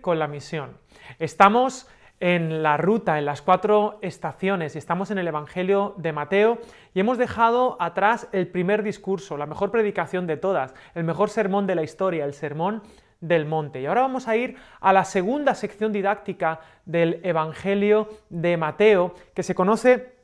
con la misión. Estamos en la ruta, en las cuatro estaciones, y estamos en el Evangelio de Mateo, y hemos dejado atrás el primer discurso, la mejor predicación de todas, el mejor sermón de la historia, el sermón del monte. Y ahora vamos a ir a la segunda sección didáctica del Evangelio de Mateo, que se conoce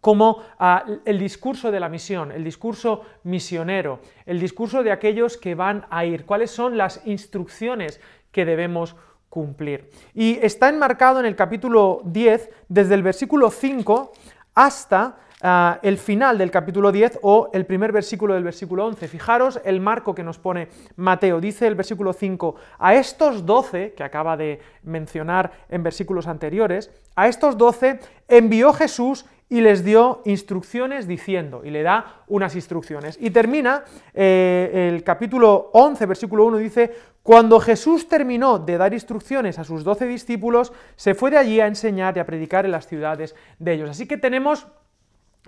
como ah, el discurso de la misión, el discurso misionero, el discurso de aquellos que van a ir, cuáles son las instrucciones que debemos cumplir. Y está enmarcado en el capítulo 10, desde el versículo 5 hasta ah, el final del capítulo 10 o el primer versículo del versículo 11. Fijaros el marco que nos pone Mateo. Dice el versículo 5, a estos 12, que acaba de mencionar en versículos anteriores, a estos 12 envió Jesús y les dio instrucciones diciendo, y le da unas instrucciones. Y termina eh, el capítulo 11, versículo 1, dice, cuando Jesús terminó de dar instrucciones a sus doce discípulos, se fue de allí a enseñar y a predicar en las ciudades de ellos. Así que tenemos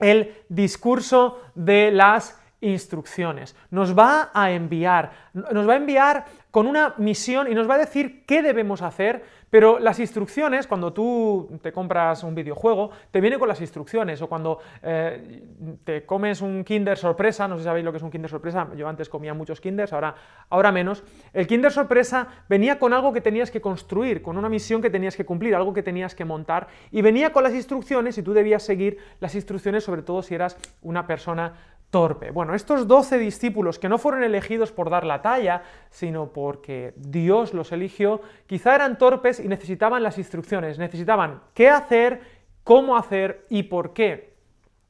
el discurso de las instrucciones. Nos va a enviar, nos va a enviar con una misión y nos va a decir qué debemos hacer, pero las instrucciones, cuando tú te compras un videojuego, te viene con las instrucciones, o cuando eh, te comes un Kinder sorpresa, no sé si sabéis lo que es un Kinder sorpresa, yo antes comía muchos Kinders, ahora, ahora menos, el Kinder sorpresa venía con algo que tenías que construir, con una misión que tenías que cumplir, algo que tenías que montar, y venía con las instrucciones y tú debías seguir las instrucciones, sobre todo si eras una persona torpe. Bueno, estos doce discípulos que no fueron elegidos por dar la talla, sino porque Dios los eligió, quizá eran torpes y necesitaban las instrucciones, necesitaban qué hacer, cómo hacer y por qué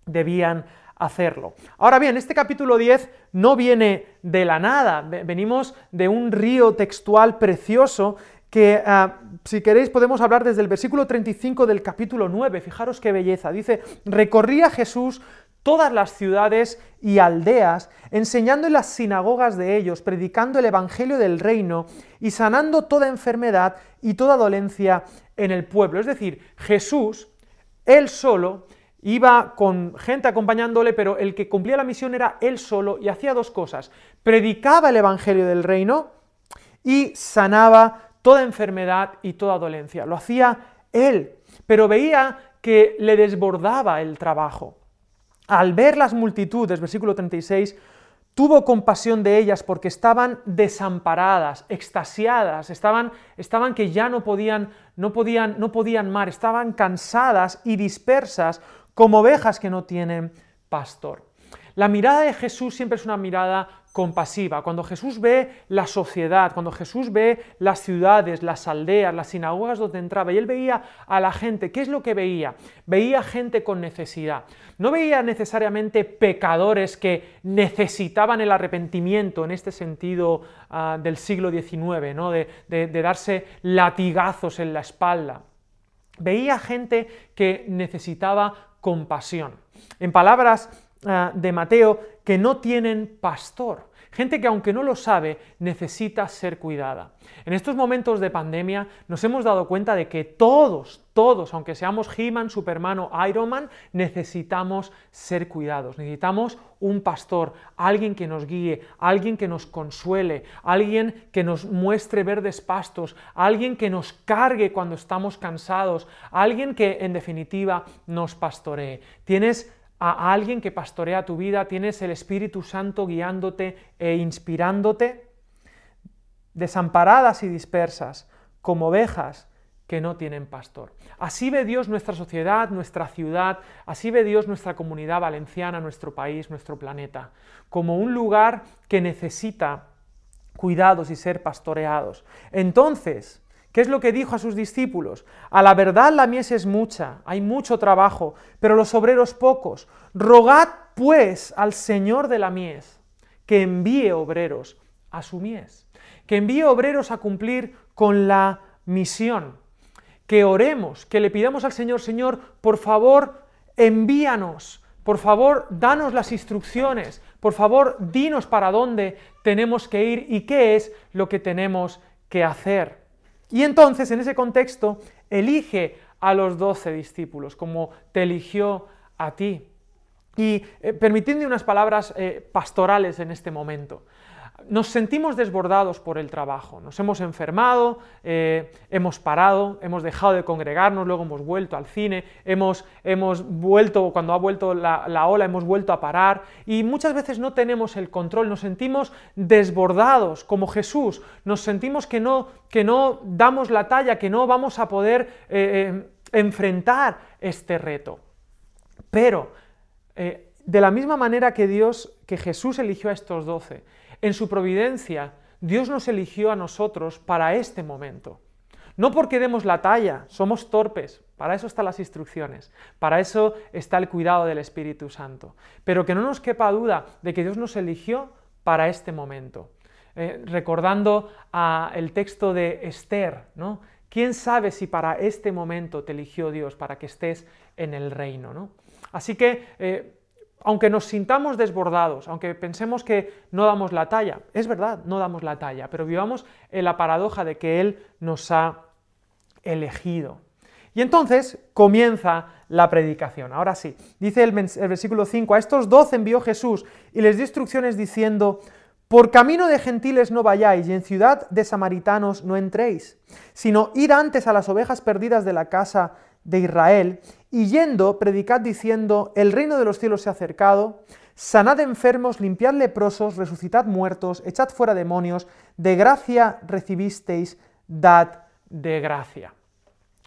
debían hacerlo. Ahora bien, este capítulo 10 no viene de la nada, venimos de un río textual precioso que ah, si queréis podemos hablar desde el versículo 35 del capítulo 9, fijaros qué belleza, dice, recorría Jesús todas las ciudades y aldeas, enseñando en las sinagogas de ellos, predicando el Evangelio del reino y sanando toda enfermedad y toda dolencia en el pueblo. Es decir, Jesús, él solo, iba con gente acompañándole, pero el que cumplía la misión era él solo y hacía dos cosas. Predicaba el Evangelio del reino y sanaba toda enfermedad y toda dolencia. Lo hacía él, pero veía que le desbordaba el trabajo. Al ver las multitudes, versículo 36, tuvo compasión de ellas porque estaban desamparadas, extasiadas, estaban, estaban que ya no podían, no podían, no podían mar, estaban cansadas y dispersas como ovejas que no tienen pastor. La mirada de Jesús siempre es una mirada compasiva. Cuando Jesús ve la sociedad, cuando Jesús ve las ciudades, las aldeas, las sinagogas donde entraba, y él veía a la gente, ¿qué es lo que veía? Veía gente con necesidad. No veía necesariamente pecadores que necesitaban el arrepentimiento en este sentido ah, del siglo XIX, ¿no? de, de darse latigazos en la espalda. Veía gente que necesitaba compasión. En palabras Ah, de Mateo que no tienen pastor. Gente que aunque no lo sabe, necesita ser cuidada. En estos momentos de pandemia nos hemos dado cuenta de que todos, todos, aunque seamos He-Man, Superman o Iron Man, necesitamos ser cuidados. Necesitamos un pastor, alguien que nos guíe, alguien que nos consuele, alguien que nos muestre verdes pastos, alguien que nos cargue cuando estamos cansados, alguien que en definitiva nos pastoree. Tienes a alguien que pastorea tu vida, tienes el Espíritu Santo guiándote e inspirándote, desamparadas y dispersas, como ovejas que no tienen pastor. Así ve Dios nuestra sociedad, nuestra ciudad, así ve Dios nuestra comunidad valenciana, nuestro país, nuestro planeta, como un lugar que necesita cuidados y ser pastoreados. Entonces, ¿Qué es lo que dijo a sus discípulos? A la verdad la mies es mucha, hay mucho trabajo, pero los obreros pocos. Rogad pues al Señor de la mies que envíe obreros a su mies, que envíe obreros a cumplir con la misión, que oremos, que le pidamos al Señor, Señor, por favor, envíanos, por favor, danos las instrucciones, por favor, dinos para dónde tenemos que ir y qué es lo que tenemos que hacer. Y entonces, en ese contexto, elige a los doce discípulos, como te eligió a ti. Y eh, unas palabras eh, pastorales en este momento. Nos sentimos desbordados por el trabajo, nos hemos enfermado, eh, hemos parado, hemos dejado de congregarnos, luego hemos vuelto al cine, hemos, hemos vuelto, cuando ha vuelto la, la, ola, hemos vuelto a parar y muchas veces no tenemos el control, nos sentimos desbordados como Jesús, nos sentimos que no, que no damos la talla, que no vamos a poder eh, eh, enfrentar este reto. Pero, de la misma manera que Dios, que Jesús eligió a estos doce, en su providencia, Dios nos eligió a nosotros para este momento. No porque demos la talla, somos torpes, para eso están las instrucciones, para eso está el cuidado del Espíritu Santo. Pero que no nos quepa duda de que Dios nos eligió para este momento. Eh, recordando el texto de Esther, ¿no? ¿Quién sabe si para este momento te eligió Dios, para que estés en el reino? ¿no? Así que eh, aunque nos sintamos desbordados, aunque pensemos que no damos la talla, es verdad, no damos la talla, pero vivamos en la paradoja de que Él nos ha elegido. Y entonces comienza la predicación. Ahora sí, dice el, versículo 5, a estos doce envió Jesús y les dio instrucciones diciendo, por camino de gentiles no vayáis y en ciudad de samaritanos no entréis, sino ir antes a las ovejas perdidas de la casa de Israel, y yendo, predicad diciendo, el reino de los cielos se ha acercado, sanad enfermos, limpiad leprosos, resucitad muertos, echad fuera demonios, de gracia recibisteis, dad de gracia.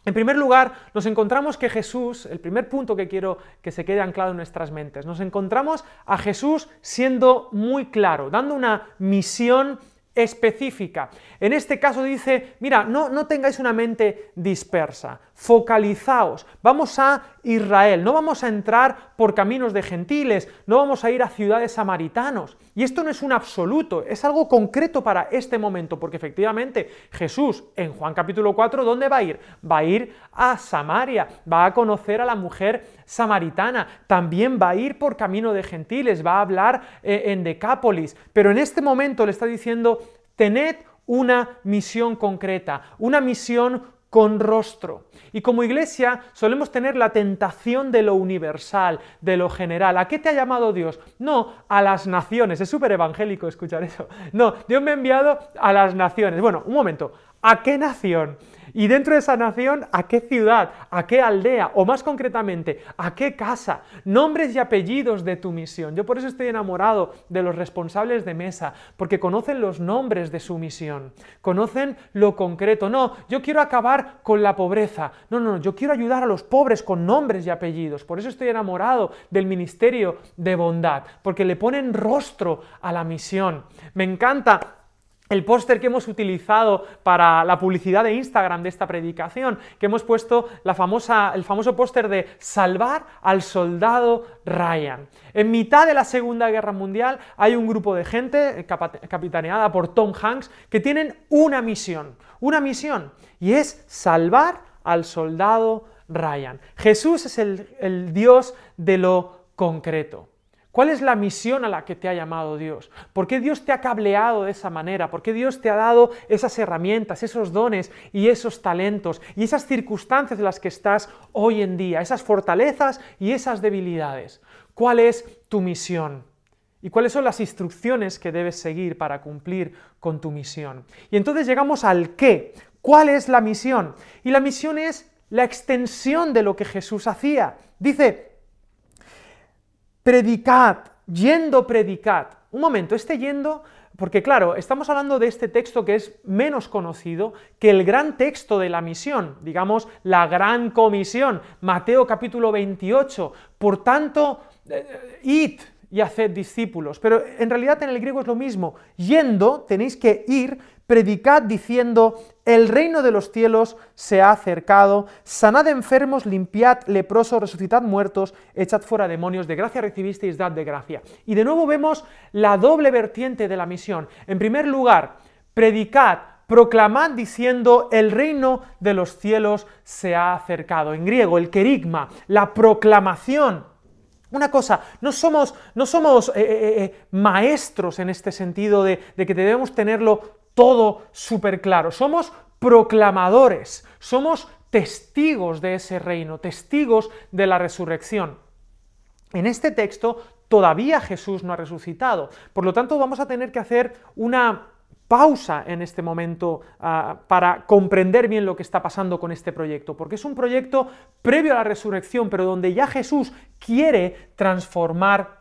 En primer lugar, nos encontramos que Jesús, el primer punto que quiero que se quede anclado en nuestras mentes, nos encontramos a Jesús siendo muy claro, dando una misión específica. En este caso dice, mira, no, no tengáis una mente dispersa, focalizaos, vamos a Israel, no vamos a entrar por caminos de gentiles, no vamos a ir a ciudades samaritanos. Y esto no es un absoluto, es algo concreto para este momento, porque efectivamente Jesús en Juan capítulo 4, ¿dónde va a ir? Va a ir a Samaria, va a conocer a la mujer samaritana, también va a ir por camino de gentiles, va a hablar eh, en Decápolis, pero en este momento le está diciendo, tened una misión concreta, una misión con rostro. Y como iglesia solemos tener la tentación de lo universal, de lo general. ¿A qué te ha llamado Dios? No, a las naciones. Es súper evangélico escuchar eso. No, Dios me ha enviado a las naciones. Bueno, un momento. ¿A qué nación? Y dentro de esa nación, ¿a qué ciudad? ¿A qué aldea? O más concretamente, ¿a qué casa? Nombres y apellidos de tu misión. Yo por eso estoy enamorado de los responsables de mesa, porque conocen los nombres de su misión, conocen lo concreto. No, yo quiero acabar con la pobreza. No, no, yo quiero ayudar a los pobres con nombres y apellidos. Por eso estoy enamorado del ministerio de bondad, porque le ponen rostro a la misión. Me encanta el póster que hemos utilizado para la publicidad de Instagram de esta predicación, que hemos puesto el famoso póster de salvar al soldado Ryan. En mitad de la Segunda Guerra Mundial hay un grupo de gente capitaneada por Tom Hanks que tienen una misión, una misión, y es salvar al soldado Ryan. Jesús es el Dios de lo concreto. ¿Cuál es la misión a la que te ha llamado Dios? ¿Por qué Dios te ha cableado de esa manera? ¿Por qué Dios te ha dado esas herramientas, esos dones y esos talentos y esas circunstancias en las que estás hoy en día, esas fortalezas y esas debilidades? ¿Cuál es tu misión? ¿Y cuáles son las instrucciones que debes seguir para cumplir con tu misión? Y entonces llegamos al qué. ¿Cuál es la misión? Y la misión es la extensión de lo que Jesús hacía. Dice, predicad, yendo predicad. Un momento, este yendo, porque claro, estamos hablando de este texto que es menos conocido que el gran texto de la misión, digamos, la gran comisión, Mateo capítulo 28. Por tanto, eh, id y haced discípulos. Pero en realidad en el griego es lo mismo. Yendo, tenéis que ir, predicad diciendo, el reino de los cielos se ha acercado, sanad enfermos, limpiad leprosos, resucitad muertos, echad fuera demonios, de gracia recibisteis, dad de gracia. Y de nuevo vemos la doble vertiente de la misión. En primer lugar, predicad, proclamad diciendo, el reino de los cielos se ha acercado. En griego, el querigma, la proclamación. Una cosa, no somos, no somos eh, eh, eh, maestros en este sentido de, de que debemos tenerlo todo súper claro. Somos proclamadores, somos testigos de ese reino, testigos de la resurrección. En este texto, todavía Jesús no ha resucitado. Por lo tanto, vamos a tener que hacer una pausa en este momento ah, para comprender bien lo que está pasando con este proyecto, porque es un proyecto previo a la resurrección, pero donde ya Jesús quiere transformar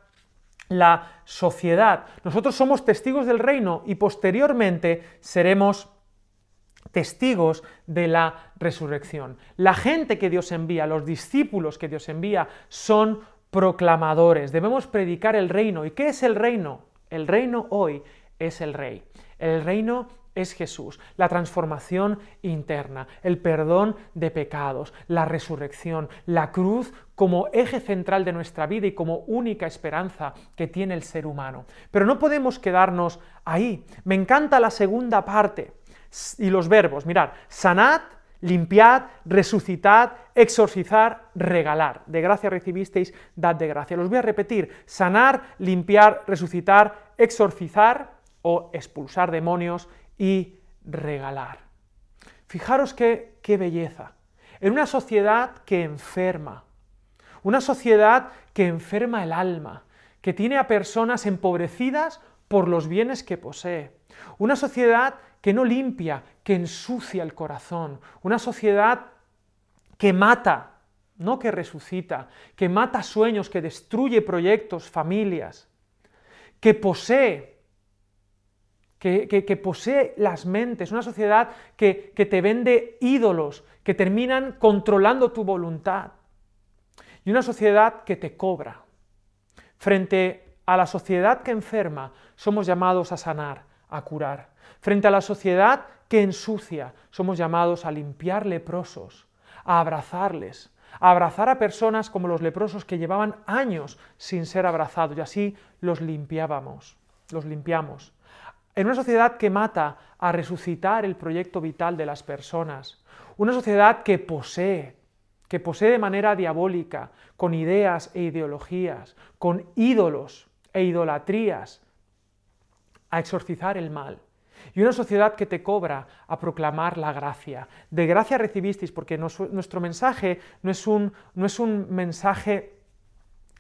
la sociedad. Nosotros somos testigos del reino y posteriormente seremos testigos de la resurrección. La gente que Dios envía, los discípulos que Dios envía, son proclamadores. Debemos predicar el reino. ¿Y qué es el reino? El reino hoy es el rey. El reino es Jesús, la transformación interna, el perdón de pecados, la resurrección, la cruz como eje central de nuestra vida y como única esperanza que tiene el ser humano. Pero no podemos quedarnos ahí. Me encanta la segunda parte y los verbos. Mirad, sanad, limpiad, resucitad, exorcizar, regalar. De gracia recibisteis, dad de gracia. Los voy a repetir. Sanar, limpiar, resucitar, exorcizar o expulsar demonios y regalar. Fijaros qué, qué belleza. En una sociedad que enferma, una sociedad que enferma el alma, que tiene a personas empobrecidas por los bienes que posee, una sociedad que no limpia, que ensucia el corazón, una sociedad que mata, no que resucita, que mata sueños, que destruye proyectos, familias, que posee que, posee las mentes, una sociedad que, que te vende ídolos, que terminan controlando tu voluntad, y una sociedad que te cobra. Frente a la sociedad que enferma, somos llamados a sanar, a curar. Frente a la sociedad que ensucia, somos llamados a limpiar leprosos, a abrazarles, a abrazar a personas como los leprosos que llevaban años sin ser abrazados y así los limpiábamos, los limpiamos. En una sociedad que mata a resucitar el proyecto vital de las personas. Una sociedad que posee, que posee de manera diabólica, con ideas e ideologías, con ídolos e idolatrías, a exorcizar el mal. Y una sociedad que te cobra a proclamar la gracia. De gracia recibisteis, porque nuestro mensaje no es un, no es un mensaje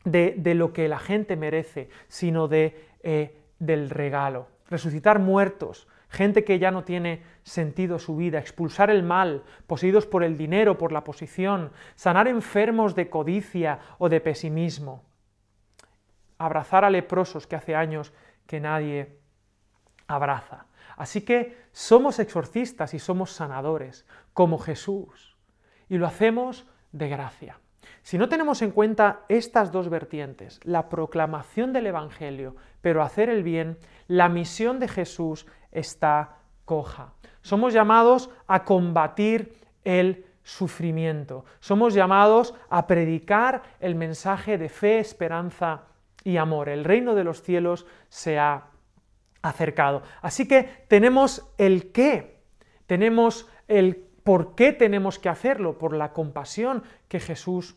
de, lo que la gente merece, sino de, eh, del regalo resucitar muertos, gente que ya no tiene sentido su vida, expulsar el mal, poseídos por el dinero, por la posición, sanar enfermos de codicia o de pesimismo, abrazar a leprosos que hace años que nadie abraza. Así que somos exorcistas y somos sanadores, como Jesús, y lo hacemos de gracia. Si no tenemos en cuenta estas dos vertientes, la proclamación del Evangelio, pero hacer el bien, la misión de Jesús está coja. Somos llamados a combatir el sufrimiento. Somos llamados a predicar el mensaje de fe, esperanza y amor. El reino de los cielos se ha acercado. Así que tenemos el qué, tenemos el por qué tenemos que hacerlo, por la compasión que Jesús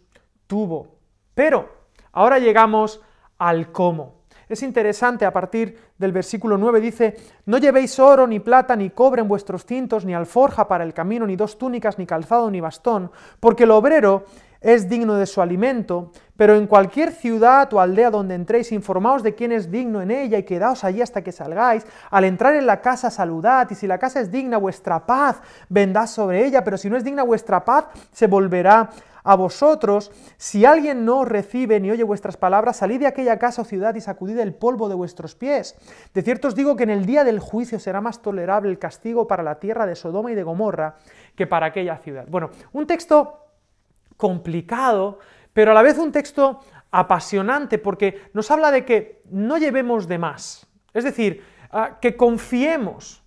tuvo. Pero ahora llegamos al cómo. Es interesante, a partir del versículo 9 dice, no llevéis oro, ni plata, ni cobre en vuestros cintos, ni alforja para el camino, ni dos túnicas, ni calzado, ni bastón, porque el obrero es digno de su alimento, pero en cualquier ciudad o aldea donde entréis, informaos de quién es digno en ella y quedaos allí hasta que salgáis. Al entrar en la casa, saludad, y si la casa es digna, vuestra paz vendrá sobre ella, pero si no es digna vuestra paz, se volverá a vosotros, si alguien no recibe ni oye vuestras palabras, salid de aquella casa o ciudad y sacudid el polvo de vuestros pies. De cierto os digo que en el día del juicio será más tolerable el castigo para la tierra de Sodoma y de Gomorra que para aquella ciudad. Bueno, un texto complicado, pero a la vez un texto apasionante porque nos habla de que no llevemos de más. Es decir, ah, que confiemos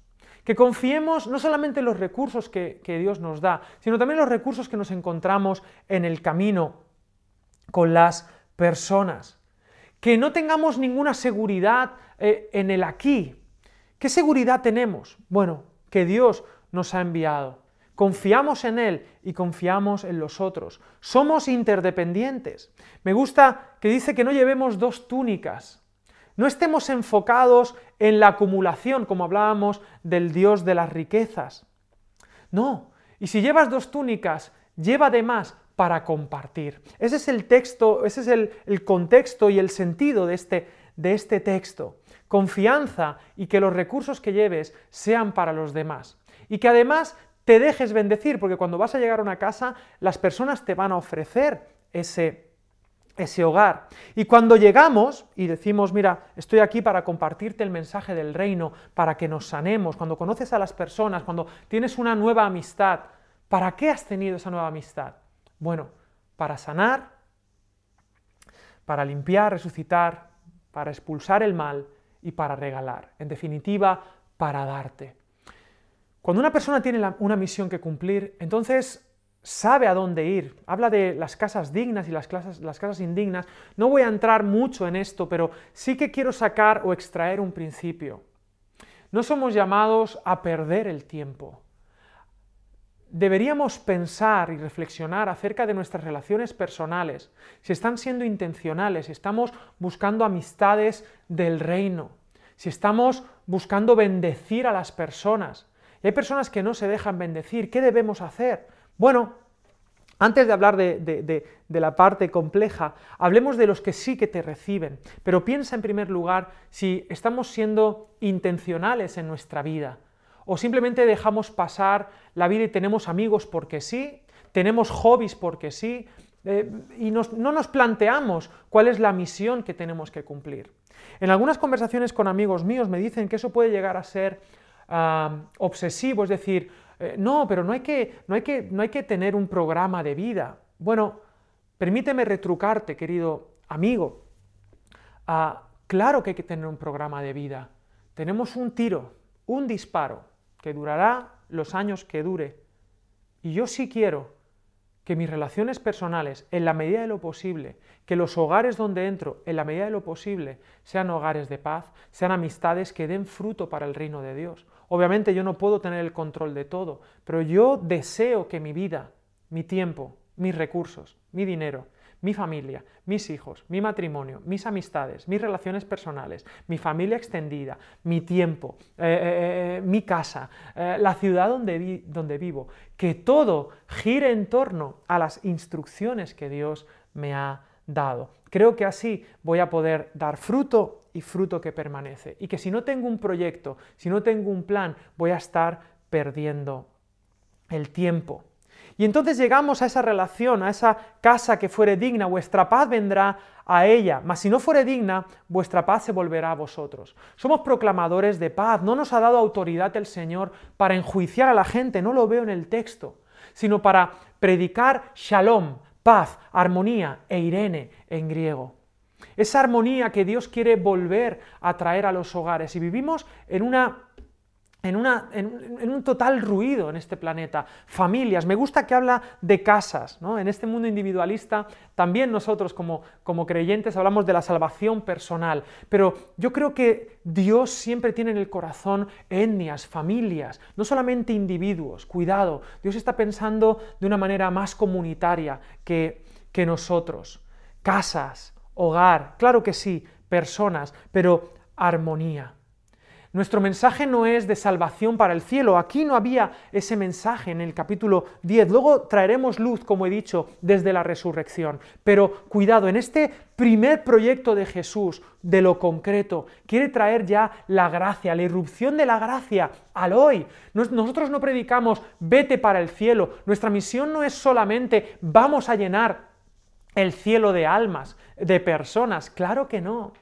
que confiemos no solamente en los recursos que, Dios nos da, sino también en los recursos que nos encontramos en el camino con las personas. Que no tengamos ninguna seguridad eh, en el aquí. ¿Qué seguridad tenemos? Bueno, que Dios nos ha enviado. Confiamos en Él y confiamos en los otros. Somos interdependientes. Me gusta que dice que no llevemos dos túnicas. No estemos enfocados en la acumulación, como hablábamos del Dios de las riquezas. No, y si llevas dos túnicas, lleva de más, para compartir. Ese es el texto, ese es el, contexto y el sentido de este, de este texto. Confianza y que los recursos que lleves sean para los demás. Y que además te dejes bendecir, porque cuando vas a llegar a una casa, las personas te van a ofrecer ese, ese hogar. Y cuando llegamos y decimos, mira, estoy aquí para compartirte el mensaje del reino, para que nos sanemos, cuando conoces a las personas, cuando tienes una nueva amistad, ¿para qué has tenido esa nueva amistad? Bueno, para sanar, para limpiar, resucitar, para expulsar el mal y para regalar. En definitiva, para darte. Cuando una persona tiene una misión que cumplir, entonces sabe a dónde ir. Habla de las casas dignas y las, las casas indignas. No voy a entrar mucho en esto, pero sí que quiero sacar o extraer un principio. No somos llamados a perder el tiempo. Deberíamos pensar y reflexionar acerca de nuestras relaciones personales, si están siendo intencionales, si estamos buscando amistades del reino, si estamos buscando bendecir a las personas. Hay personas que no se dejan bendecir. ¿Qué debemos hacer? Bueno, antes de hablar de, la parte compleja, hablemos de los que sí que te reciben, pero piensa en primer lugar si estamos siendo intencionales en nuestra vida o simplemente dejamos pasar la vida y tenemos amigos porque sí, tenemos hobbies porque sí, eh, y no nos planteamos cuál es la misión que tenemos que cumplir. En algunas conversaciones con amigos míos me dicen que eso puede llegar a ser ah, obsesivo, es decir, eh, no, pero no hay, que, no, hay que, no hay que tener un programa de vida. Bueno, permíteme retrucarte, querido amigo. Ah, claro que hay que tener un programa de vida. Tenemos un tiro, un disparo, que durará los años que dure. Y yo sí quiero que mis relaciones personales, en la medida de lo posible, que los hogares donde entro, en la medida de lo posible, sean hogares de paz, sean amistades que den fruto para el reino de Dios. Obviamente yo no puedo tener el control de todo, pero yo deseo que mi vida, mi tiempo, mis recursos, mi dinero, mi familia, mis hijos, mi matrimonio, mis amistades, mis relaciones personales, mi familia extendida, mi tiempo, eh, eh, eh, mi casa, la ciudad donde, donde vivo, que todo gire en torno a las instrucciones que Dios me ha dado. Creo que así voy a poder dar fruto y fruto que permanece. Y que si no tengo un proyecto, si no tengo un plan, voy a estar perdiendo el tiempo. Y entonces llegamos a esa relación, a esa casa que fuere digna, vuestra paz vendrá a ella, mas si no fuere digna, vuestra paz se volverá a vosotros. Somos proclamadores de paz, no nos ha dado autoridad el Señor para enjuiciar a la gente, no lo veo en el texto, sino para predicar shalom, paz, armonía e irene en griego. Esa armonía que Dios quiere volver a traer a los hogares. Y vivimos en una en, un total ruido en este planeta. Familias, me gusta que habla de casas, ¿no? En este mundo individualista también nosotros como, como creyentes hablamos de la salvación personal, pero yo creo que Dios siempre tiene en el corazón etnias, familias, no solamente individuos, cuidado, Dios está pensando de una manera más comunitaria que, que nosotros. Casas, hogar, claro que sí, personas, pero armonía. Nuestro mensaje no es de salvación para el cielo. Aquí no había ese mensaje en el capítulo 10. Luego traeremos luz, como he dicho, desde la resurrección. Pero cuidado, en este primer proyecto de Jesús, de lo concreto, quiere traer ya la gracia, la irrupción de la gracia al hoy. Nosotros no predicamos vete para el cielo. Nuestra misión no es solamente vamos a llenar el cielo de almas, de personas. Claro que no.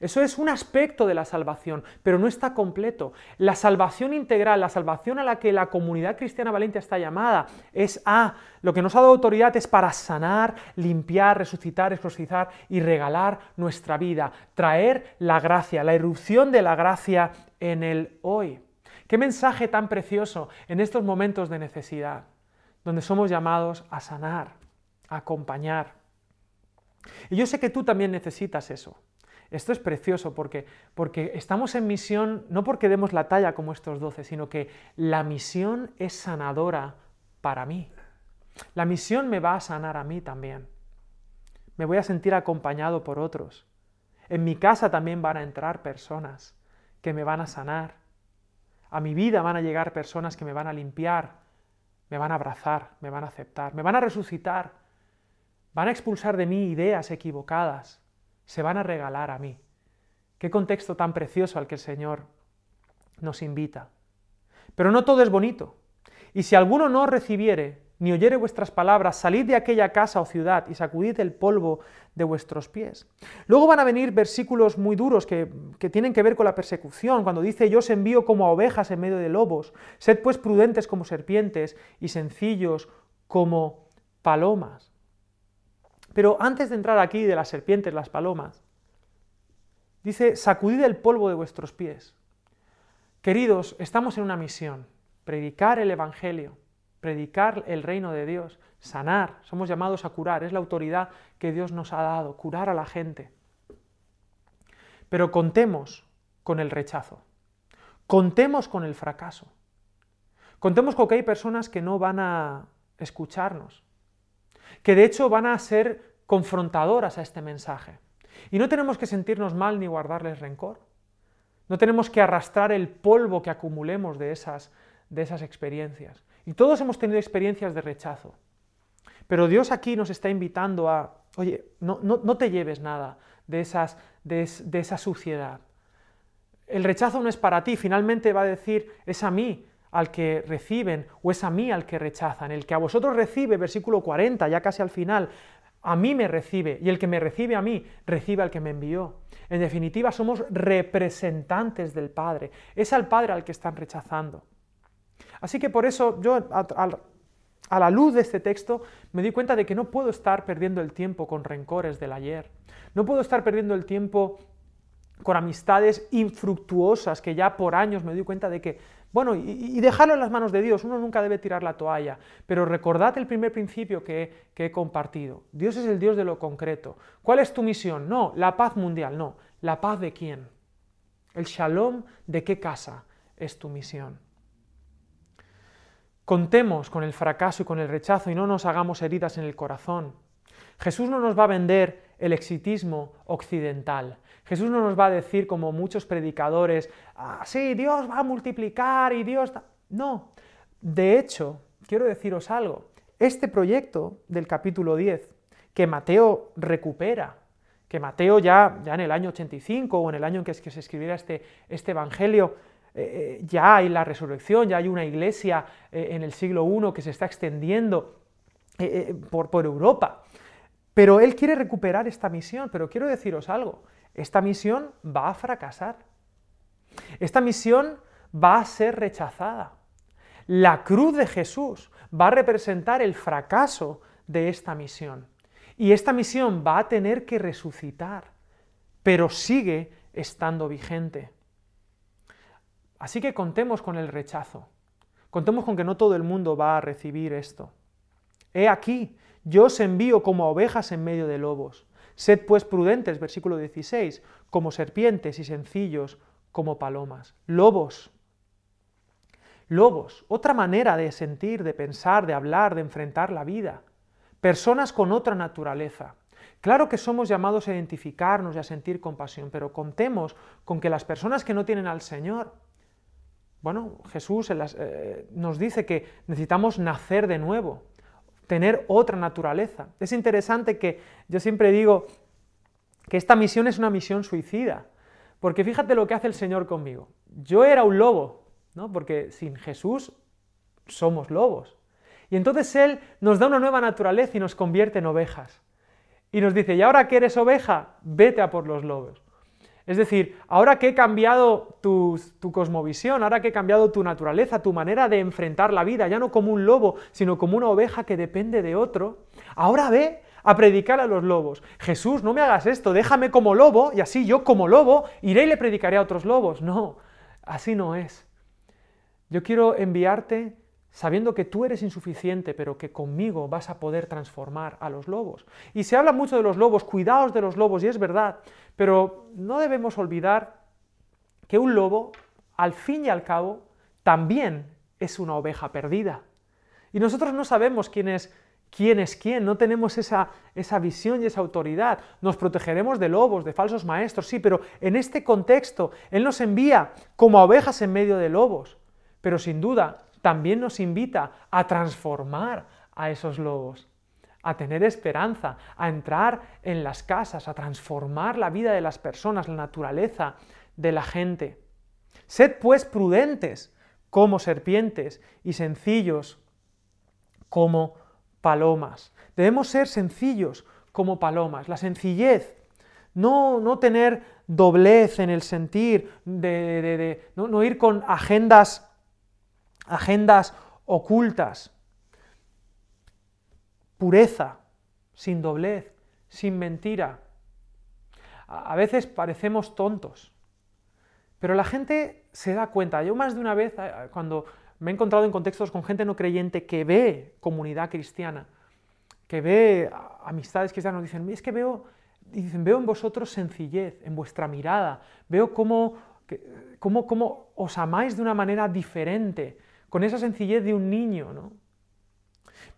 Eso es un aspecto de la salvación, pero no está completo. La salvación integral, la salvación a la que la comunidad cristiana valiente está llamada, es a lo que nos ha dado autoridad es para sanar, limpiar, resucitar, exorcizar y regalar nuestra vida, traer la gracia, la irrupción de la gracia en el hoy. Qué mensaje tan precioso en estos momentos de necesidad, donde somos llamados a sanar, a acompañar. Y yo sé que tú también necesitas eso. Esto es precioso porque, porque estamos en misión no porque demos la talla como estos doce, sino que la misión es sanadora para mí. La misión me va a sanar a mí también. Me voy a sentir acompañado por otros. En mi casa también van a entrar personas que me van a sanar. A mi vida van a llegar personas que me van a limpiar, me van a abrazar, me van a aceptar, me van a resucitar, van a expulsar de mí ideas equivocadas, se van a regalar a mí. Qué contexto tan precioso al que el Señor nos invita. Pero no todo es bonito. Y si alguno no recibiere, ni oyere vuestras palabras, salid de aquella casa o ciudad y sacudid el polvo de vuestros pies. Luego van a venir versículos muy duros que, que, tienen que ver con la persecución, cuando dice, yo os envío como a ovejas en medio de lobos, sed pues prudentes como serpientes y sencillos como palomas. Pero antes de entrar aquí de las serpientes, las palomas, dice, sacudid el polvo de vuestros pies. Queridos, estamos en una misión, predicar el Evangelio, predicar el reino de Dios, sanar, somos llamados a curar, es la autoridad que Dios nos ha dado, curar a la gente. Pero contemos con el rechazo, contemos con el fracaso, contemos con que hay personas que no van a escucharnos, que de hecho van a ser confrontadoras a este mensaje. Y no tenemos que sentirnos mal ni guardarles rencor. No tenemos que arrastrar el polvo que acumulemos de esas, de esas experiencias. Y todos hemos tenido experiencias de rechazo. Pero Dios aquí nos está invitando a, oye, no, no, te lleves nada de, esas, de, de esa suciedad. El rechazo no es para ti, finalmente va a decir, es a mí al que reciben o es a mí al que rechazan. El que a vosotros recibe, versículo 40, ya casi al final, a mí me recibe y el que me recibe a mí, recibe al que me envió. En definitiva, somos representantes del Padre. Es al Padre al que están rechazando. Así que por eso yo, a, la luz de este texto, me di cuenta de que no puedo estar perdiendo el tiempo con rencores del ayer. No puedo estar perdiendo el tiempo con amistades infructuosas que ya por años me di cuenta de que, bueno, y, dejarlo en las manos de Dios, uno nunca debe tirar la toalla, pero recordad el primer principio que, que he compartido. Dios es el Dios de lo concreto. ¿Cuál es tu misión? No, la paz mundial, no. ¿La paz de quién? El shalom de qué casa es tu misión. Contemos con el fracaso y con el rechazo y no nos hagamos heridas en el corazón. Jesús no nos va a vender el exitismo occidental. Jesús no nos va a decir, como muchos predicadores, ah, sí, Dios va a multiplicar y Dios... No. De hecho, quiero deciros algo. Este proyecto del capítulo 10, que Mateo recupera, que Mateo ya, ya en el año 85 o en el año en que, se escribiera este, este Evangelio, eh, eh, ya hay la resurrección, ya hay una iglesia eh, en el siglo I que se está extendiendo por, por Europa. Pero él quiere recuperar esta misión, pero quiero deciros algo, esta misión va a fracasar. Esta misión va a ser rechazada. La cruz de Jesús va a representar el fracaso de esta misión. Y esta misión va a tener que resucitar, pero sigue estando vigente. Así que contemos con el rechazo. Contemos con que no todo el mundo va a recibir esto. He aquí, yo os envío como ovejas en medio de lobos. Sed pues prudentes, versículo 16, como serpientes y sencillos como palomas. Lobos. Lobos, otra manera de sentir, de pensar, de hablar, de enfrentar la vida. Personas con otra naturaleza. Claro que somos llamados a identificarnos y a sentir compasión, pero contemos con que las personas que no tienen al Señor, bueno, Jesús eh, nos dice que necesitamos nacer de nuevo tener otra naturaleza. Es interesante que yo siempre digo que esta misión es una misión suicida, porque fíjate lo que hace el Señor conmigo. Yo era un lobo, ¿no? porque sin Jesús somos lobos. Y entonces Él nos da una nueva naturaleza y nos convierte en ovejas. Y nos dice, y ahora que eres oveja, vete a por los lobos. Es decir, ahora que he cambiado tu, cosmovisión, ahora que he cambiado tu naturaleza, tu manera de enfrentar la vida, ya no como un lobo, sino como una oveja que depende de otro, ahora ve a predicar a los lobos. Jesús, no me hagas esto, déjame como lobo y así yo como lobo iré y le predicaré a otros lobos. No, así no es. Yo quiero enviarte sabiendo que tú eres insuficiente, pero que conmigo vas a poder transformar a los lobos. Y se habla mucho de los lobos, cuidaos de los lobos, y es verdad, pero no debemos olvidar que un lobo, al fin y al cabo, también es una oveja perdida. Y nosotros no sabemos quién es quién, es quién no tenemos esa, esa visión y esa autoridad. Nos protegeremos de lobos, de falsos maestros, sí, pero en este contexto Él nos envía como ovejas en medio de lobos. Pero sin duda también nos invita a transformar a esos lobos, a tener esperanza, a entrar en las casas, a transformar la vida de las personas, la naturaleza de la gente. Sed pues prudentes como serpientes y sencillos como palomas. Debemos ser sencillos como palomas. La sencillez, no, no tener doblez en el sentir, de, no, ir con agendas, agendas ocultas. Pureza, sin doblez, sin mentira. A veces parecemos tontos, pero la gente se da cuenta. Yo más de una vez, cuando me he encontrado en contextos con gente no creyente que ve comunidad cristiana, que ve amistades cristianas, dicen, es que veo, dicen, veo en vosotros sencillez, en vuestra mirada, veo cómo, cómo, cómo os amáis de una manera diferente, con esa sencillez de un niño, ¿no?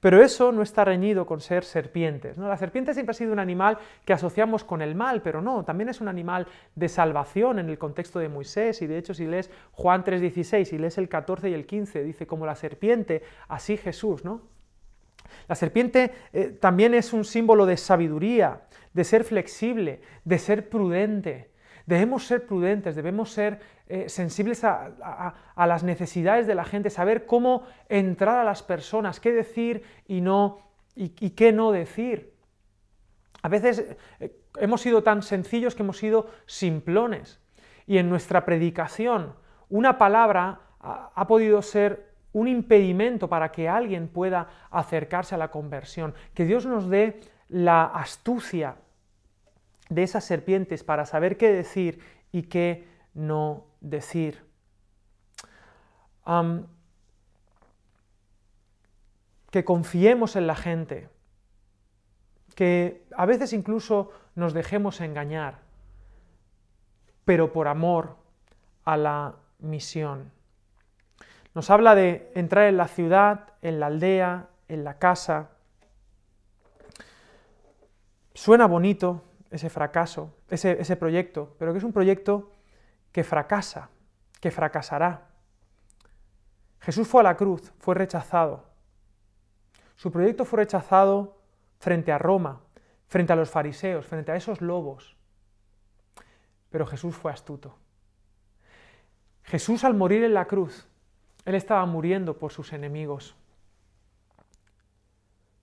Pero eso no está reñido con ser serpientes. ¿no? La serpiente siempre ha sido un animal que asociamos con el mal, pero no, también es un animal de salvación en el contexto de Moisés. Y de hecho, si lees Juan 3:16 y lees el 14 y el 15, dice como la serpiente, así Jesús, ¿no? La serpiente eh, también es un símbolo de sabiduría, de ser flexible, de ser prudente. Debemos ser prudentes, debemos ser eh, sensibles a, las necesidades de la gente, saber cómo entrar a las personas, qué decir y, no, y, qué no decir. A veces eh, hemos sido tan sencillos que hemos sido simplones. Y en nuestra predicación, una palabra ha podido ser un impedimento para que alguien pueda acercarse a la conversión. Que Dios nos dé la astucia de esas serpientes para saber qué decir y qué no decir. que confiemos en la gente, que a veces incluso nos dejemos engañar, pero por amor a la misión. Nos habla de entrar en la ciudad, en la aldea, en la casa. Suena bonito ese fracaso, ese, proyecto, pero que es un proyecto que fracasa, que fracasará. Jesús fue a la cruz, fue rechazado. Su proyecto fue rechazado frente a Roma, frente a los fariseos, frente a esos lobos. Pero Jesús fue astuto. Jesús al morir en la cruz él estaba muriendo por sus enemigos.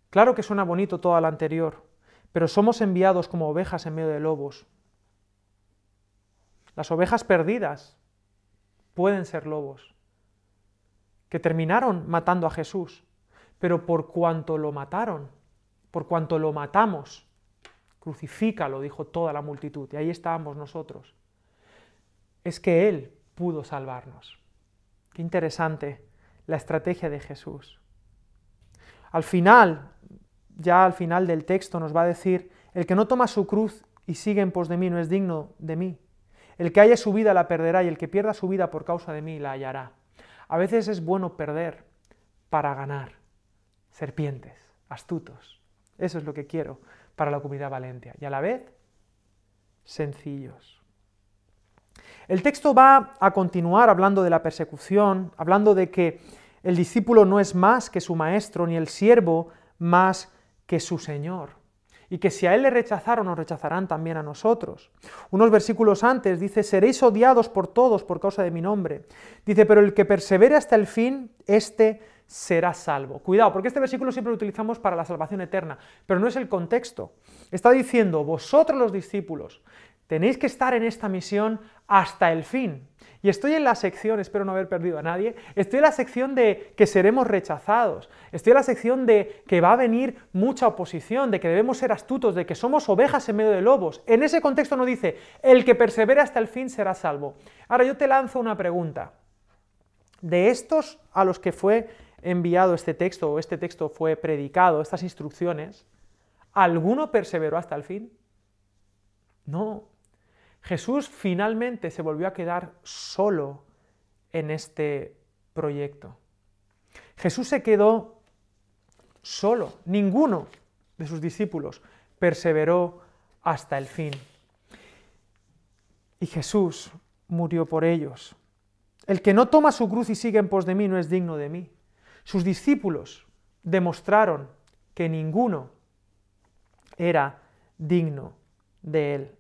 Claro que suena bonito todo lo anterior, pero somos enviados como ovejas en medio de lobos. Las ovejas perdidas pueden ser lobos, que terminaron matando a Jesús, pero por cuanto lo mataron, por cuanto lo matamos, crucifícalo, dijo toda la multitud, y ahí estábamos nosotros, es que Él pudo salvarnos. Qué interesante la estrategia de Jesús. Al final, ya al final del texto nos va a decir, el que no toma su cruz y sigue en pos de mí no es digno de mí. El que haya su vida la perderá y el que pierda su vida por causa de mí la hallará. A veces es bueno perder para ganar. Serpientes, astutos. Eso es lo que quiero para la comunidad Valencia. Y a la vez, sencillos. El texto va a continuar hablando de la persecución, hablando de que el discípulo no es más que su maestro, ni el siervo más que su Señor. Y que si a Él le rechazaron, nos rechazarán también a nosotros. Unos versículos antes dice, seréis odiados por todos por causa de mi nombre. Dice, pero el que persevere hasta el fin, éste será salvo. Cuidado, porque este versículo siempre lo utilizamos para la salvación eterna, pero no es el contexto. Está diciendo, vosotros los discípulos, Tenéis que estar en esta misión hasta el fin. Y estoy en la sección, espero no haber perdido a nadie, estoy en la sección de que seremos rechazados, estoy en la sección de que va a venir mucha oposición, de que debemos ser astutos, de que somos ovejas en medio de lobos. En ese contexto no dice, el que persevera hasta el fin será salvo. Ahora yo te lanzo una pregunta. De estos a los que fue enviado este texto o este texto fue predicado, estas instrucciones, ¿alguno perseveró hasta el fin? No, Jesús finalmente se volvió a quedar solo en este proyecto. Jesús se quedó solo, ninguno de sus discípulos perseveró hasta el fin. Y Jesús murió por ellos. El que no toma su cruz y sigue en pos de mí no es digno de mí. Sus discípulos demostraron que ninguno era digno de él.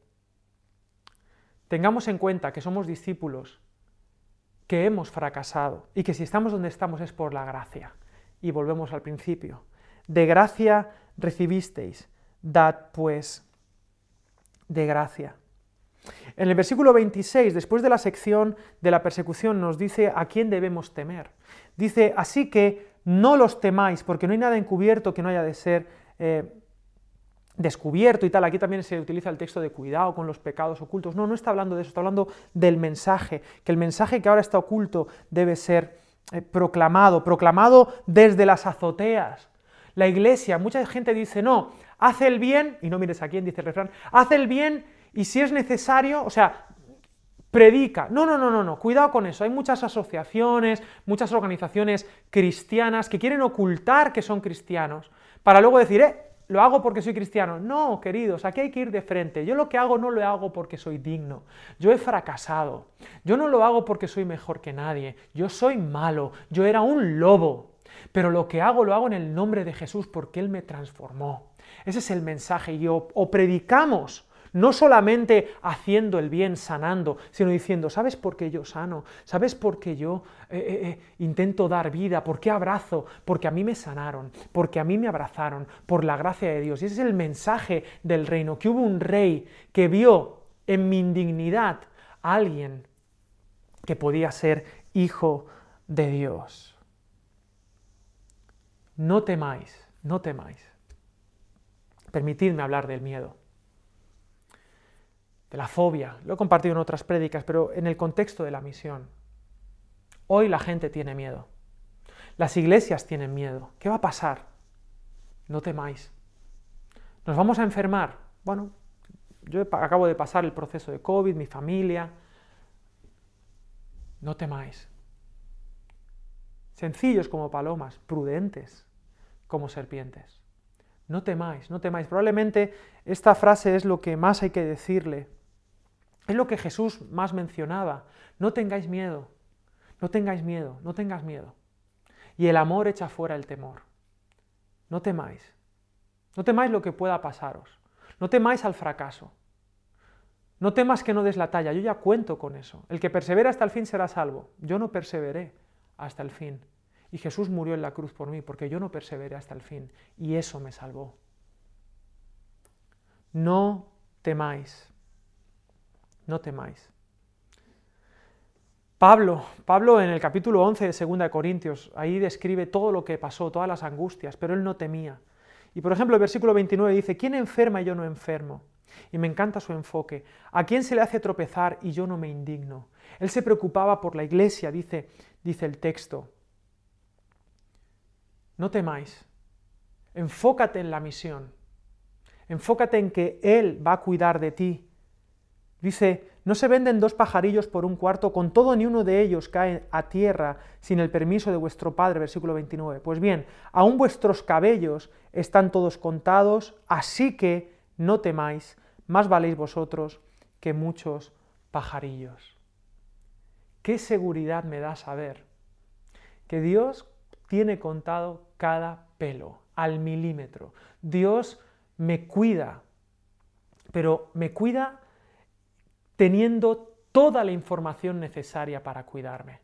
Tengamos en cuenta que somos discípulos, que hemos fracasado y que si estamos donde estamos es por la gracia. Y volvemos al principio. De gracia recibisteis, dad pues de gracia. En el versículo 26, después de la sección de la persecución, nos dice a quién debemos temer. Dice, así que no los temáis, porque no hay nada encubierto que no haya de ser eh, descubierto y tal. Aquí también se utiliza el texto de cuidado con los pecados ocultos. No, no está hablando de eso, está hablando del mensaje, que el mensaje que ahora está oculto debe ser eh, proclamado, proclamado desde las azoteas. La iglesia, mucha gente dice, no, haz el bien, y no mires a quién dice el refrán, haz el bien y si es necesario, o sea, predica. No, no, no, no, no, cuidado con eso. Hay muchas asociaciones, muchas organizaciones cristianas que quieren ocultar que son cristianos para luego decir, eh, lo hago porque soy cristiano. No, queridos, aquí hay que ir de frente. Yo lo que hago no lo hago porque soy digno. Yo he fracasado. Yo no lo hago porque soy mejor que nadie. Yo soy malo. Yo era un lobo. Pero lo que hago lo hago en el nombre de Jesús porque Él me transformó. Ese es el mensaje. Y o, o predicamos no solamente haciendo el bien, sanando, sino diciendo, ¿sabes por qué yo sano? ¿Sabes por qué yo eh, eh, eh, intento dar vida? ¿Por qué abrazo? Porque a mí me sanaron, porque a mí me abrazaron, por la gracia de Dios. Y ese es el mensaje del reino, que hubo un rey que vio en mi indignidad a alguien que podía ser hijo de Dios. No temáis, no temáis. Permitidme hablar del miedo la fobia. Lo he compartido en otras prédicas, pero en el contexto de la misión. Hoy la gente tiene miedo. Las iglesias tienen miedo. ¿Qué va a pasar? No temáis. ¿Nos vamos a enfermar? Bueno, yo acabo de pasar el proceso de COVID, mi familia. No temáis. Sencillos como palomas, prudentes como serpientes. No temáis, no temáis. Probablemente esta frase es lo que más hay que decirle es lo que Jesús más mencionaba. No tengáis miedo, no tengáis miedo, no tengas miedo. Y el amor echa fuera el temor. No temáis. No temáis lo que pueda pasaros. No temáis al fracaso. No temas que no des la talla. Yo ya cuento con eso. El que persevera hasta el fin será salvo. Yo no perseveré hasta el fin. Y Jesús murió en la cruz por mí porque yo no perseveré hasta el fin. Y eso me salvó. No temáis no temáis. Pablo, Pablo en el capítulo 11 de 2 de Corintios, ahí describe todo lo que pasó, todas las angustias, pero él no temía. Y por ejemplo, el versículo 29 dice, ¿quién enferma y yo no enfermo? Y me encanta su enfoque. ¿A quién se le hace tropezar y yo no me indigno? Él se preocupaba por la iglesia, dice, dice el texto. No temáis. Enfócate en la misión. Enfócate en que Él va a cuidar de ti. Dice, no se venden dos pajarillos por un cuarto, con todo ni uno de ellos cae a tierra sin el permiso de vuestro Padre, versículo 29. Pues bien, aún vuestros cabellos están todos contados, así que no temáis, más valéis vosotros que muchos pajarillos. ¿Qué seguridad me da saber que Dios tiene contado cada pelo, al milímetro? Dios me cuida, pero me cuida teniendo toda la información necesaria para cuidarme.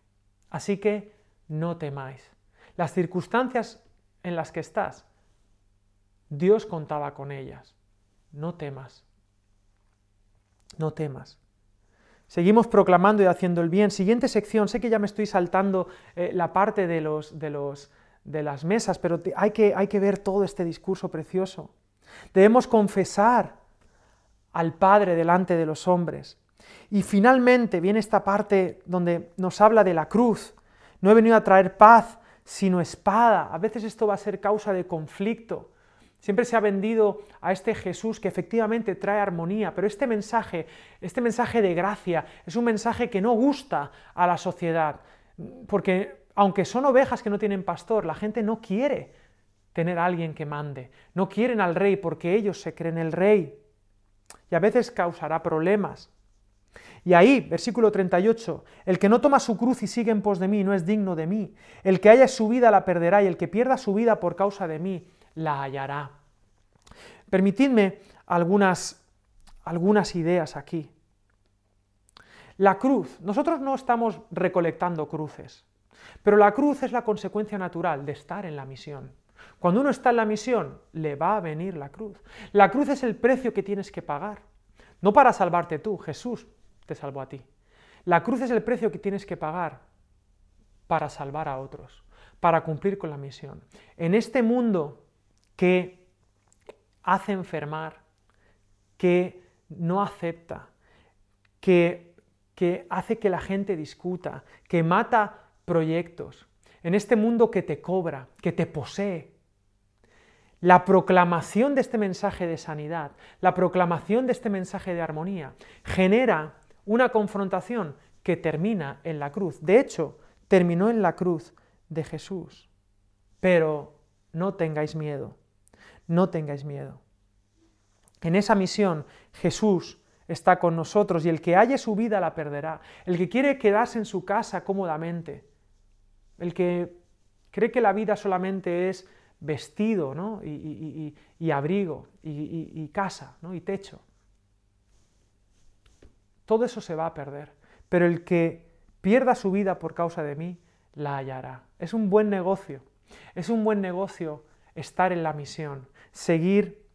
Así que no temáis. Las circunstancias en las que estás, Dios contaba con ellas. No temas. No temas. Seguimos proclamando y haciendo el bien. Siguiente sección. Sé que ya me estoy saltando eh, la parte de, los, de, los, de las mesas, pero hay que, hay que ver todo este discurso precioso. Debemos confesar al Padre delante de los hombres. Y finalmente viene esta parte donde nos habla de la cruz. No he venido a traer paz, sino espada. A veces esto va a ser causa de conflicto. Siempre se ha vendido a este Jesús que efectivamente trae armonía, pero este mensaje, este mensaje de gracia, es un mensaje que no gusta a la sociedad, porque aunque son ovejas que no tienen pastor, la gente no quiere tener a alguien que mande, no quieren al rey porque ellos se creen el rey, y a veces causará problemas. Y ahí, versículo 38, el que no toma su cruz y sigue en pos de mí no es digno de mí. El que haya su vida la perderá y el que pierda su vida por causa de mí la hallará. Permitidme algunas, algunas ideas aquí. La cruz, nosotros no estamos recolectando cruces, pero la cruz es la consecuencia natural de estar en la misión. Cuando uno está en la misión, le va a venir la cruz. La cruz es el precio que tienes que pagar. No para salvarte tú, Jesús te salvó a ti. La cruz es el precio que tienes que pagar para salvar a otros, para cumplir con la misión. En este mundo que hace enfermar, que no acepta, que, que hace que la gente discuta, que mata proyectos, en este mundo que te cobra, que te posee, la proclamación de este mensaje de sanidad, la proclamación de este mensaje de armonía, genera una confrontación que termina en la cruz. De hecho, terminó en la cruz de Jesús. Pero no tengáis miedo, no tengáis miedo. En esa misión Jesús está con nosotros y el que halle su vida la perderá. El que quiere quedarse en su casa cómodamente, el que cree que la vida solamente es vestido y, abrigo y, casa y techo. Todo eso se va a perder, pero el que pierda su vida por causa de mí, la hallará. Es un buen negocio, es un buen negocio estar en la misión, seguir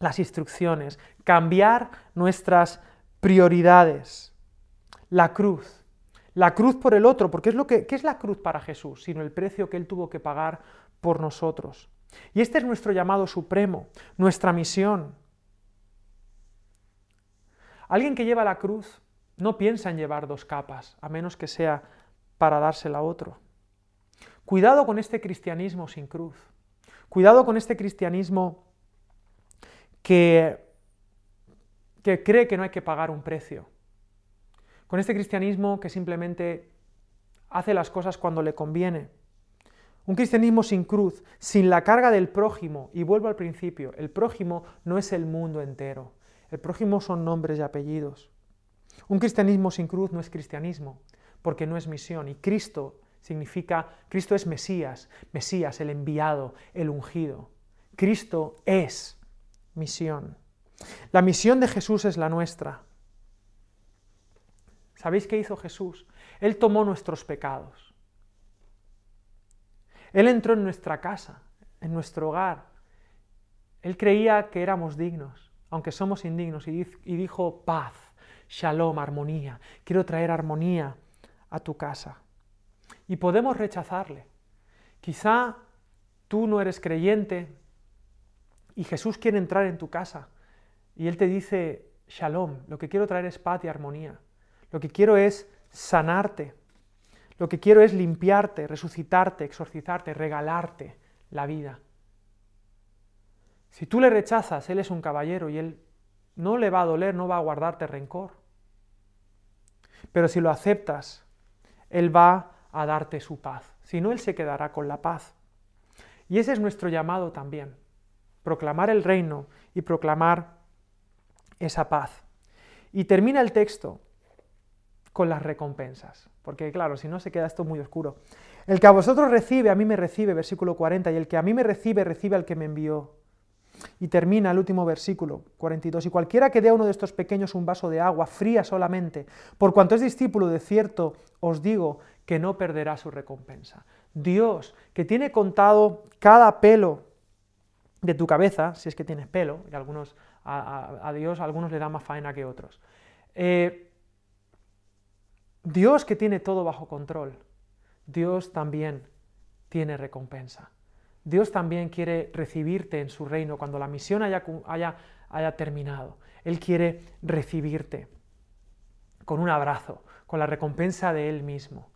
las instrucciones, cambiar nuestras prioridades. La cruz, la cruz por el otro, porque es lo que ¿qué es la cruz para Jesús, sino el precio que él tuvo que pagar por nosotros. Y este es nuestro llamado supremo, nuestra misión. Alguien que lleva la cruz no piensa en llevar dos capas, a menos que sea para dársela a otro. Cuidado con este cristianismo sin cruz. Cuidado con este cristianismo que, que cree que no hay que pagar un precio. Con este cristianismo que simplemente hace las cosas cuando le conviene un cristianismo sin cruz, sin la carga del prójimo, y vuelvo al principio, el prójimo no es el mundo entero, el prójimo son nombres y apellidos. Un cristianismo sin cruz no es cristianismo, porque no es misión, y Cristo significa, Cristo es Mesías, Mesías, el enviado, el ungido. Cristo es misión. La misión de Jesús es la nuestra. ¿Sabéis qué hizo Jesús? Él tomó nuestros pecados. Él entró en nuestra casa, en nuestro hogar. Él creía que éramos dignos, aunque somos indignos, y dijo paz, shalom, armonía. Quiero traer armonía a tu casa. Y podemos rechazarle. Quizá tú no eres creyente y Jesús quiere entrar en tu casa y Él te dice, shalom, lo que quiero traer es paz y armonía. Lo que quiero es sanarte. Lo que quiero es limpiarte, resucitarte, exorcizarte, regalarte la vida. Si tú le rechazas, Él es un caballero y Él no le va a doler, no va a guardarte rencor. Pero si lo aceptas, Él va a darte su paz. Si no, Él se quedará con la paz. Y ese es nuestro llamado también, proclamar el reino y proclamar esa paz. Y termina el texto con las recompensas. Porque claro, si no se queda esto muy oscuro. El que a vosotros recibe, a mí me recibe, versículo 40, y el que a mí me recibe, recibe al que me envió. Y termina el último versículo, 42. Y cualquiera que dé a uno de estos pequeños un vaso de agua, fría solamente, por cuanto es discípulo, de cierto os digo que no perderá su recompensa. Dios, que tiene contado cada pelo de tu cabeza, si es que tienes pelo, y algunos, a, Dios algunos le da más faena que otros. Eh, Dios que tiene todo bajo control, Dios también tiene recompensa. Dios también quiere recibirte en su reino cuando la misión haya, haya, terminado. Él quiere recibirte con un abrazo, con la recompensa de Él mismo.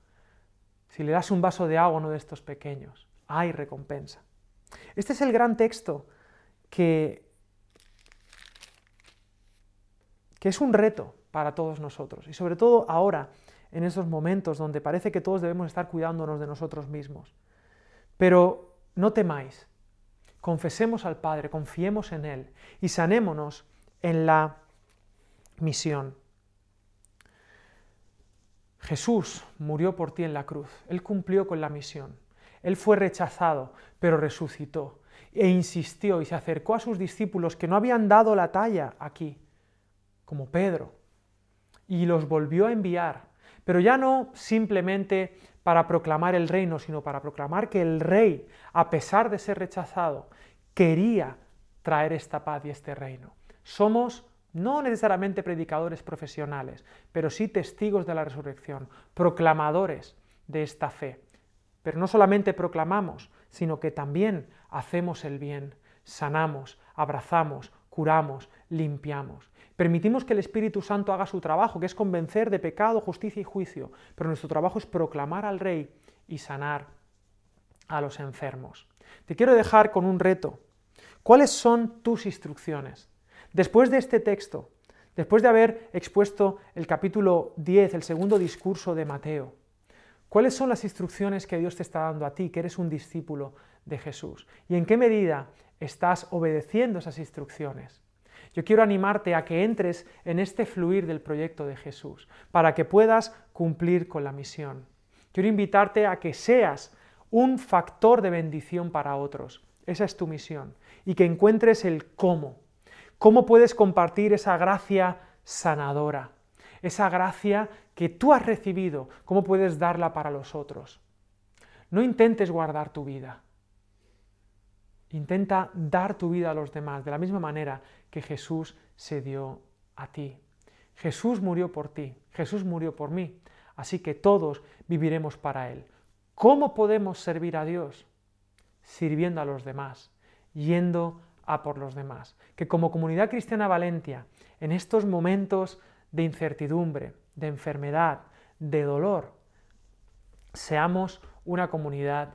Si le das un vaso de agua a uno de estos pequeños, hay recompensa. Este es el gran texto que, que es un reto para todos nosotros y sobre todo ahora en esos momentos donde parece que todos debemos estar cuidándonos de nosotros mismos. Pero no temáis, confesemos al Padre, confiemos en Él y sanémonos en la misión. Jesús murió por ti en la cruz, Él cumplió con la misión, Él fue rechazado, pero resucitó. e insistió y se acercó a sus discípulos que no habían dado la talla aquí, como Pedro, y los volvió a enviar, pero ya no simplemente para proclamar el reino, sino para proclamar que el rey, a pesar de ser rechazado, quería traer esta paz y este reino. Somos no necesariamente predicadores profesionales, pero sí testigos de la resurrección, proclamadores de esta fe. Pero no solamente proclamamos, sino que también hacemos el bien, sanamos, abrazamos, curamos, limpiamos. Permitimos que el Espíritu Santo haga su trabajo, que es convencer de pecado, justicia y juicio, pero nuestro trabajo es proclamar al Rey y sanar a los enfermos. Te quiero dejar con un reto. ¿Cuáles son tus instrucciones? Después de este texto, después de haber expuesto el capítulo 10, el segundo discurso de Mateo, ¿cuáles son las instrucciones que Dios te está dando a ti, que eres un discípulo de Jesús? ¿Y en qué medida estás obedeciendo esas instrucciones? Yo quiero animarte a que entres en este fluir del proyecto de Jesús, para que puedas cumplir con la misión. Quiero invitarte a que seas un factor de bendición para otros. Esa es tu misión. Y que encuentres el cómo. ¿Cómo puedes compartir esa gracia sanadora? Esa gracia que tú has recibido, ¿cómo puedes darla para los otros? No intentes guardar tu vida. Intenta dar tu vida a los demás de la misma manera que Jesús se dio a ti. Jesús murió por ti, Jesús murió por mí, así que todos viviremos para Él. ¿Cómo podemos servir a Dios? Sirviendo a los demás, yendo a por los demás. Que como comunidad cristiana Valentia, en estos momentos de incertidumbre, de enfermedad, de dolor, seamos una comunidad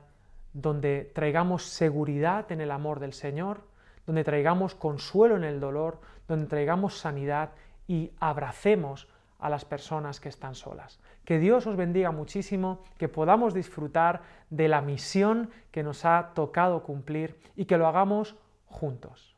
donde traigamos seguridad en el amor del Señor, donde traigamos consuelo en el dolor, donde traigamos sanidad y abracemos a las personas que están solas. Que Dios os bendiga muchísimo, que podamos disfrutar de la misión que nos ha tocado cumplir y que lo hagamos juntos.